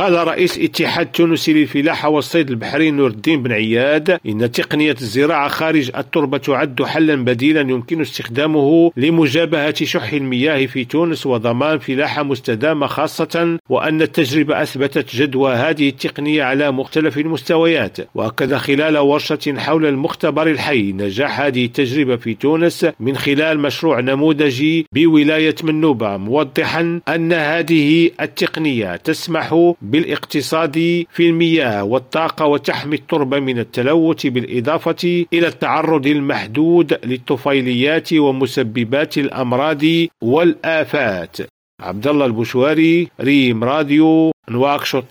قال رئيس اتحاد تونسي للفلاحة والصيد البحري نور الدين بن عياد إن تقنية الزراعة خارج التربة تعد حلا بديلا يمكن استخدامه لمجابهة شح المياه في تونس وضمان فلاحة مستدامة خاصة وأن التجربة أثبتت جدوى هذه التقنية على مختلف المستويات. وأكد خلال ورشة حول المختبر الحي نجاح هذه التجربة في تونس من خلال مشروع نموذجي بولاية منوبة موضحا أن هذه التقنية تسمح بالاقتصاد في المياه والطاقة وتحمي التربة من التلوث بالإضافة إلى التعرض المحدود للطفيليات ومسببات الأمراض والآفات. عبد الله البشواري ريم راديو نواكشوط.